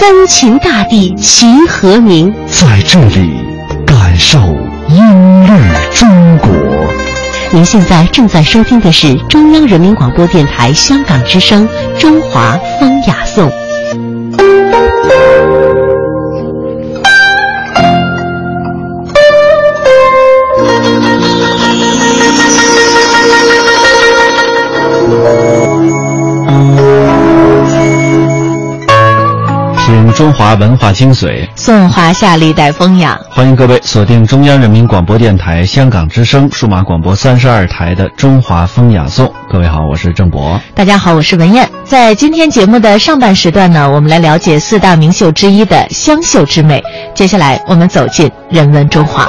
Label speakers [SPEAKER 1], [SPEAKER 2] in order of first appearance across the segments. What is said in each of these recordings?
[SPEAKER 1] 三秦大地齐和鸣。
[SPEAKER 2] 在这里感受音律中国。
[SPEAKER 1] 您现在正在收听的是中央人民广播电台香港之声《中华风雅颂》。
[SPEAKER 3] 华文化精髓，
[SPEAKER 4] 颂华夏历代风雅。
[SPEAKER 3] 欢迎各位锁定中央人民广播电台香港之声数码广播三十二台的《中华风雅颂》。各位好，我是郑博。
[SPEAKER 4] 大家好，我是文艳。在今天节目的上半时段呢，我们来了解四大名绣之一的湘绣之美。接下来，我们走进人文中华。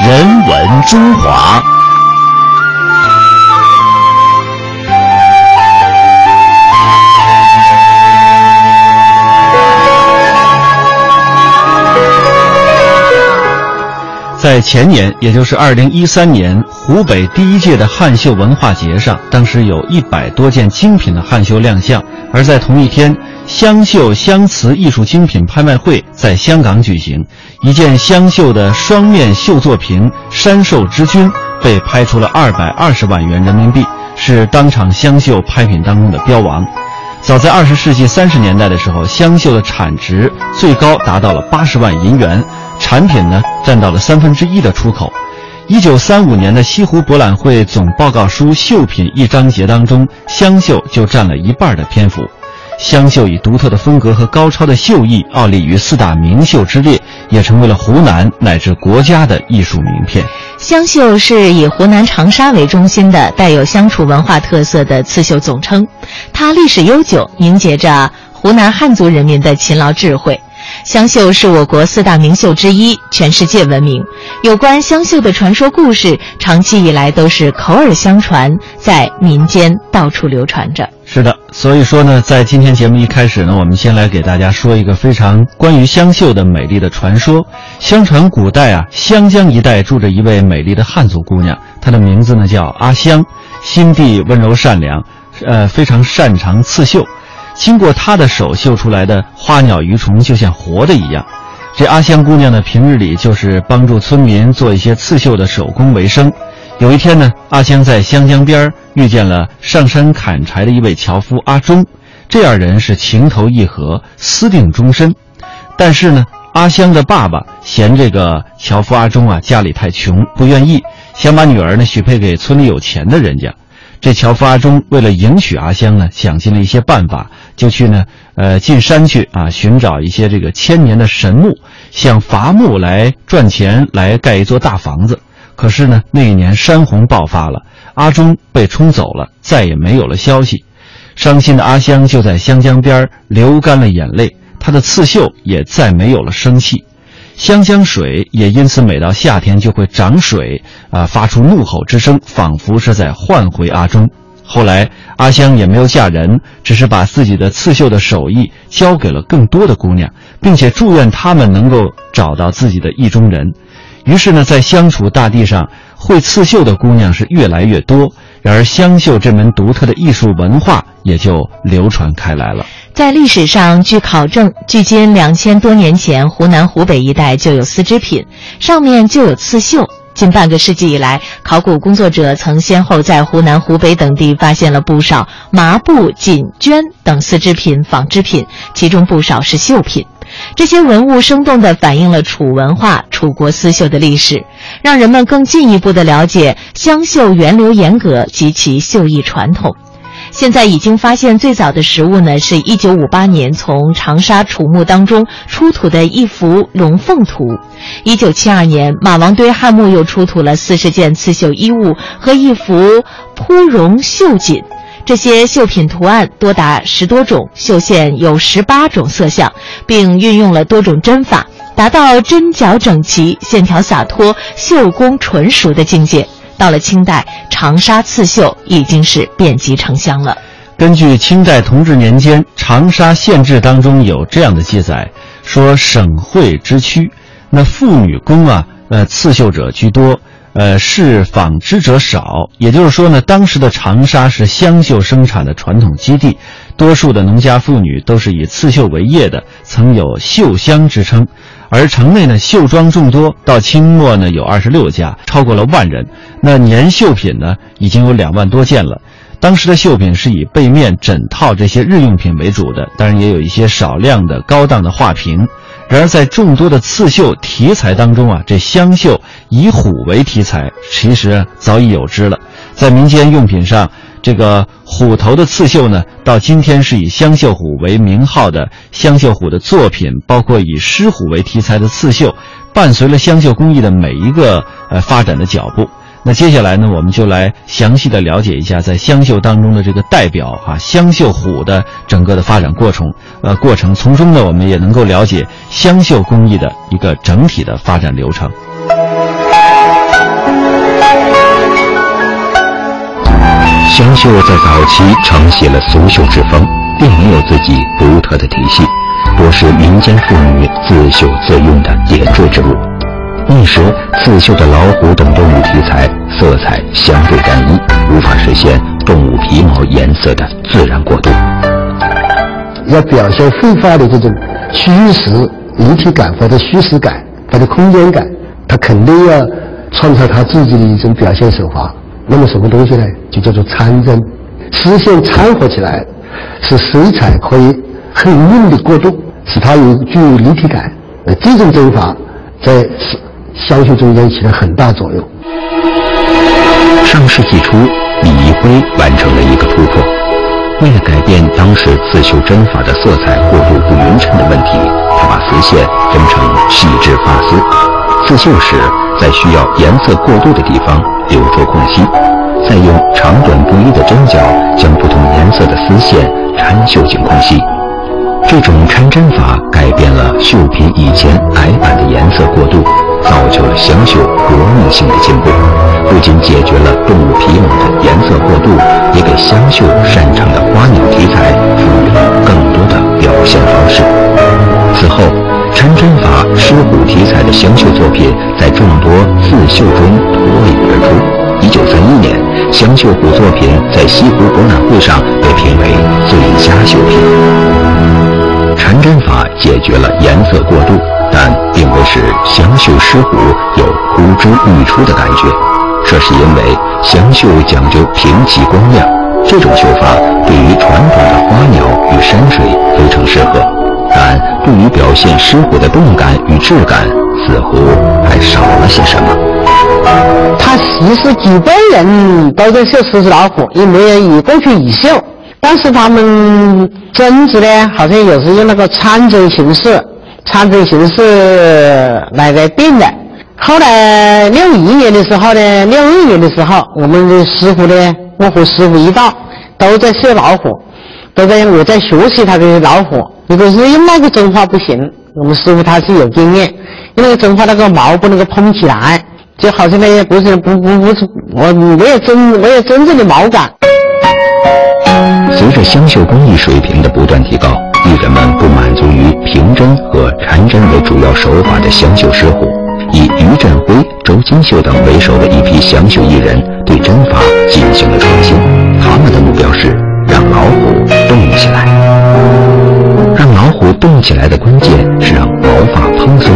[SPEAKER 5] 人文中华。
[SPEAKER 3] 在前年，也就是二零一三年，湖北第一届的汉绣文化节上，当时有一百多件精品的汉绣亮相。而在同一天，湘绣湘瓷艺术精品拍卖会在香港举行，一件湘绣的双面绣作品“山寿之君”被拍出了二百二十万元人民币，是当场湘绣拍品当中的标王。早在二十世纪三十年代的时候，湘绣的产值最高达到了八十万银元。产品呢占到了三分之一的出口。一九三五年的西湖博览会总报告书绣品一章节当中，湘绣就占了一半的篇幅。湘绣以独特的风格和高超的绣艺，傲立于四大名绣之列，也成为了湖南乃至国家的艺术名片。
[SPEAKER 4] 湘绣是以湖南长沙为中心的带有湘楚文化特色的刺绣总称，它历史悠久，凝结着湖南汉族人民的勤劳智慧。湘绣是我国四大名绣之一，全世界闻名。有关湘绣的传说故事，长期以来都是口耳相传，在民间到处流传着。
[SPEAKER 3] 是的，所以说呢，在今天节目一开始呢，我们先来给大家说一个非常关于湘绣的美丽的传说。相传古代啊，湘江一带住着一位美丽的汉族姑娘，她的名字呢叫阿香，心地温柔善良，呃，非常擅长刺绣。经过她的手绣出来的花鸟鱼虫，就像活的一样。这阿香姑娘呢，平日里就是帮助村民做一些刺绣的手工为生。有一天呢，阿香在湘江边遇见了上山砍柴的一位樵夫阿忠，这二人是情投意合，私定终身。但是呢，阿香的爸爸嫌这个樵夫阿忠啊家里太穷，不愿意，想把女儿呢许配给村里有钱的人家。这樵夫阿忠为了迎娶阿香呢，想尽了一些办法，就去呢，呃，进山去啊，寻找一些这个千年的神木，想伐木来赚钱，来盖一座大房子。可是呢，那一年山洪爆发了，阿忠被冲走了，再也没有了消息。伤心的阿香就在湘江边流干了眼泪，她的刺绣也再没有了生气。湘江水也因此每到夏天就会涨水，啊，发出怒吼之声，仿佛是在唤回阿忠。后来，阿香也没有嫁人，只是把自己的刺绣的手艺交给了更多的姑娘，并且祝愿她们能够找到自己的意中人。于是呢，在湘楚大地上，会刺绣的姑娘是越来越多，然而湘绣这门独特的艺术文化也就流传开来了。
[SPEAKER 4] 在历史上，据考证，距今两千多年前，湖南、湖北一带就有丝织品，上面就有刺绣。近半个世纪以来，考古工作者曾先后在湖南、湖北等地发现了不少麻布、锦绢等丝织品、纺织品，其中不少是绣品。这些文物生动地反映了楚文化、楚国丝绣的历史，让人们更进一步地了解湘绣源流沿革及其绣艺传统。现在已经发现最早的实物呢，是一九五八年从长沙楚墓当中出土的一幅龙凤图。一九七二年，马王堆汉墓又出土了四十件刺绣衣物和一幅铺绒绣锦。这些绣品图案多达十多种，绣线有十八种色相，并运用了多种针法，达到针脚整齐、线条洒脱、绣工纯熟的境界。到了清代，长沙刺绣已经是遍及城乡了。
[SPEAKER 3] 根据清代同治年间长沙县志当中有这样的记载，说省会之区，那妇女工啊，呃，刺绣者居多，呃，是纺织者少。也就是说呢，当时的长沙是湘绣生产的传统基地，多数的农家妇女都是以刺绣为业的，曾有“绣乡”之称。而城内呢，绣庄众多，到清末呢有二十六家，超过了万人。那年绣品呢，已经有两万多件了。当时的绣品是以被面、枕套这些日用品为主的，当然也有一些少量的高档的画屏。然而在众多的刺绣题材当中啊，这湘绣以虎为题材，其实早已有之了。在民间用品上。这个虎头的刺绣呢，到今天是以湘绣虎为名号的湘绣虎的作品，包括以狮虎为题材的刺绣，伴随了湘绣工艺的每一个呃发展的脚步。那接下来呢，我们就来详细的了解一下在湘绣当中的这个代表啊湘绣虎的整个的发展过程，呃过程，从中呢我们也能够了解湘绣工艺的一个整体的发展流程。
[SPEAKER 6] 湘绣在早期承袭了俗绣之风，并没有自己独特的体系，多是民间妇女自绣自用的点缀之物。那时刺绣的老虎等动物题材色彩相对单一，无法实现动物皮毛颜色的自然过渡。
[SPEAKER 7] 要表现绘画的这种虚实立体感或者虚实感或者空间感，他肯定要创造他自己的一种表现手法。那么什么东西呢？就叫做参针，丝线掺合起来，使水彩可以很硬的过渡，使它有具有立体感。呃，这种针法在湘绣中间起了很大作用。
[SPEAKER 6] 上世纪初，李一辉完成了一个突破，为了改变当时刺绣针法的色彩过渡不匀称的问题，他把丝线分成细致发丝，刺绣时在需要颜色过渡的地方。留出空隙，再用长短不一的针脚将不同颜色的丝线缠绣进空隙。这种缠针法改变了绣品以前矮板的颜色过渡，造就了湘绣革命性的进步。不仅解决了动物皮毛的颜色过渡，也给湘绣擅长的花鸟题材赋予了更多的表现方。题材的湘绣作品在众多刺绣中。脱颖而出。一九三一年，湘绣虎作品在西湖博览会上被评为最佳绣品。缠针法解决了颜色过渡，但并不使湘绣狮虎有呼之欲出的感觉。这是因为湘绣讲究平齐光亮，这种绣法对于传统的花鸟与山水非常适合，但对于表现狮虎的动感与质感，似乎还少了些什么。
[SPEAKER 8] 他其实几辈人都在绣狮子老虎，也没有以过去以绣。但是他们针子呢，好像也是用那个参针形式，参针形式来来定的。后来六一年的时候呢，六二年的时候，我们的师傅呢，我和师傅一道都在绣老虎，都在我在学习他的老虎。如果是用那个针法不行，我们师傅他是有经验，因为针法那个毛不能够蓬起来，就好像那些不是不不不是我没有真没有真正的毛感。
[SPEAKER 6] 随着湘绣工艺水平的不断提高，艺人们不满足于平针和缠针为主要手法的湘绣师傅，以于振辉、周金秀等为首的一批湘绣艺人对针法进行了创新。动起来的关键是让毛发蓬松。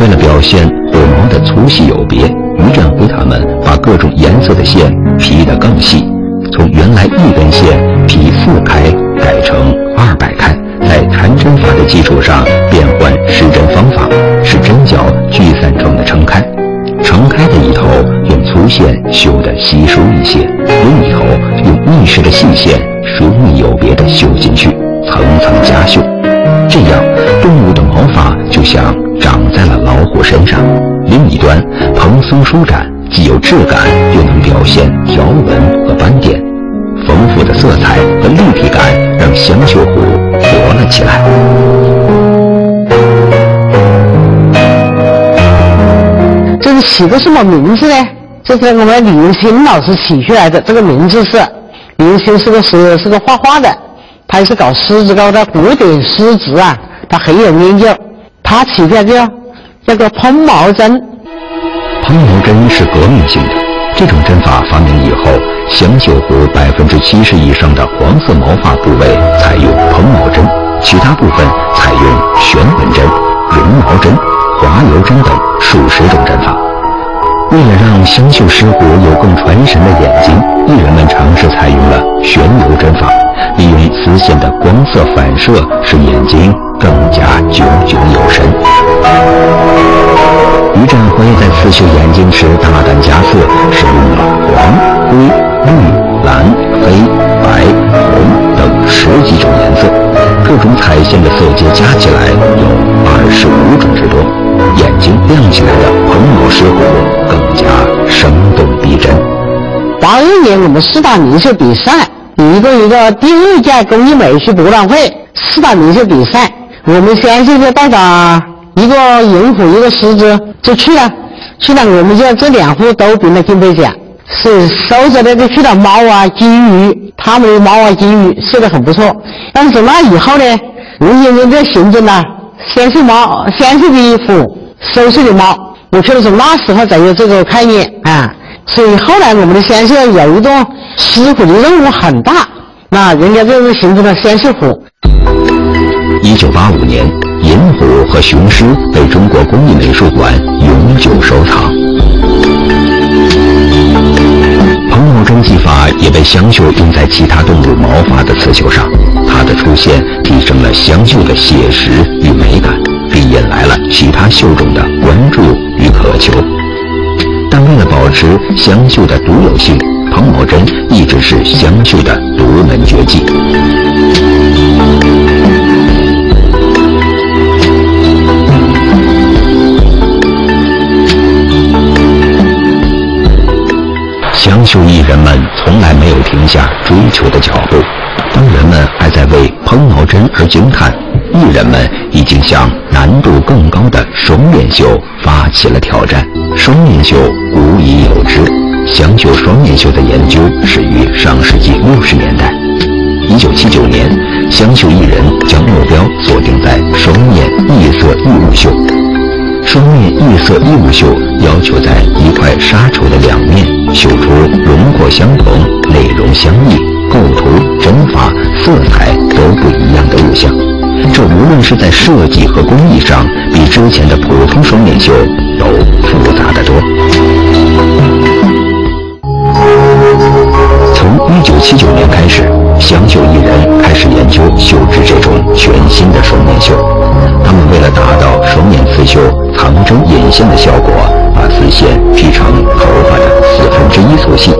[SPEAKER 6] 为了表现虎毛的粗细有别，于占辉他们把各种颜色的线劈得更细。从原来一根线劈四开改成二百开，在缠针法的基础上变换施针方法，使针脚聚散状的撑开。撑开的一头用粗线绣得稀疏一些，另一头用密实的细线疏密有别地绣进去，层层加绣。这样，动物的毛发就像长在了老虎身上。另一端蓬松舒展。既有质感，又能表现条纹和斑点，丰富的色彩和立体感让香绣虎活了起来。
[SPEAKER 8] 这是起的什么名字呢？这是我们李云新老师起出来的。这个名字是李云新是个是是个画画的，他也是搞狮子高的古典狮子啊，他很有研究。他起的叫叫做蓬毛针。
[SPEAKER 6] 蓬毛针是革命性的，这种针法发明以后，香绣湖百分之七十以上的黄色毛发部位采用蓬毛针，其他部分采用旋纹针、绒毛针、滑油针等数十种针法。为了让香绣师傅有更传神的眼睛，艺人们尝试采用了旋油针法，利用丝线的光色反射，使眼睛更加炯炯有神。于振辉在刺绣眼睛时大胆加色，使用了黄、灰、绿、蓝、黑、白、红等十几种颜色，各种彩线的色阶加起来有二十五种之多。眼睛亮起来的蓬毛师傅更加生动逼真。
[SPEAKER 8] 八二年我们四大名绣比赛，一个一个第二届工艺美术博览会四大名绣比赛，我们先是就带着。一个银虎，一个狮子就去了，去了，我们就这两户都评了金杯奖，是收着那个去了猫啊金鱼，他们的猫啊金鱼绣的很不错。但是那以后呢，人家人家行政呢，先是猫，先是的虎，收拾的猫。我觉得从那时候才有这个概念啊，所以后来我们的先是有一种师傅的任务很大，那人家就是形成了先是虎。
[SPEAKER 6] 一九八五年。银虎和雄狮被中国工艺美术馆永久收藏。彭毛针技法也被湘绣用在其他动物毛发的刺绣上，它的出现提升了湘绣的写实与美感，并引来了其他绣种的关注与渴求。为了保持香绣的独有性，蓬毛针一直是香绣的独门绝技。香绣艺人们从来没有停下追求的脚步。当人们还在为蓬毛针而惊叹，艺人们已经向难度更高的双面绣起了挑战。双面绣古已有之，湘绣双面绣的研究始于上世纪六十年代。一九七九年，湘绣艺人将目标锁定在双面异色异物绣。双面异色异物绣要求在一块纱绸的两面绣出轮廓相同、内容相异、构图、针法、色彩都不一样的物象。这无论是在设计和工艺上，比之前的普通双面绣都复杂得多。从一九七九年开始，湘绣艺人开始研究绣制这种全新的双面绣。他们为了达到双面刺绣。藏针引线的效果，把丝线劈成头发的四分之一粗细，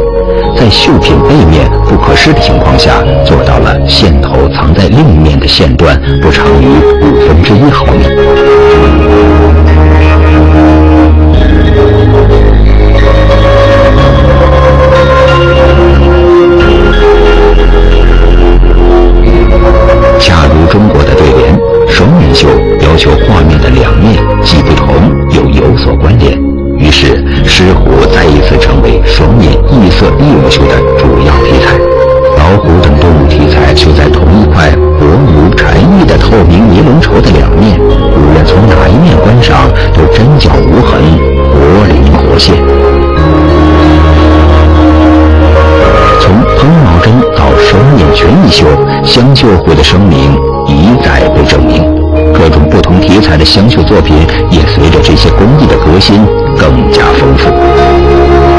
[SPEAKER 6] 在绣品背面不合适的情况下，做到了线头藏在另一面的线段不长于五分之一毫米。角无痕，活灵活现。从喷毛针到双面全翼绣，湘绣会的声名一再被证明。各种不同题材的湘绣作品也随着这些工艺的革新更加丰富。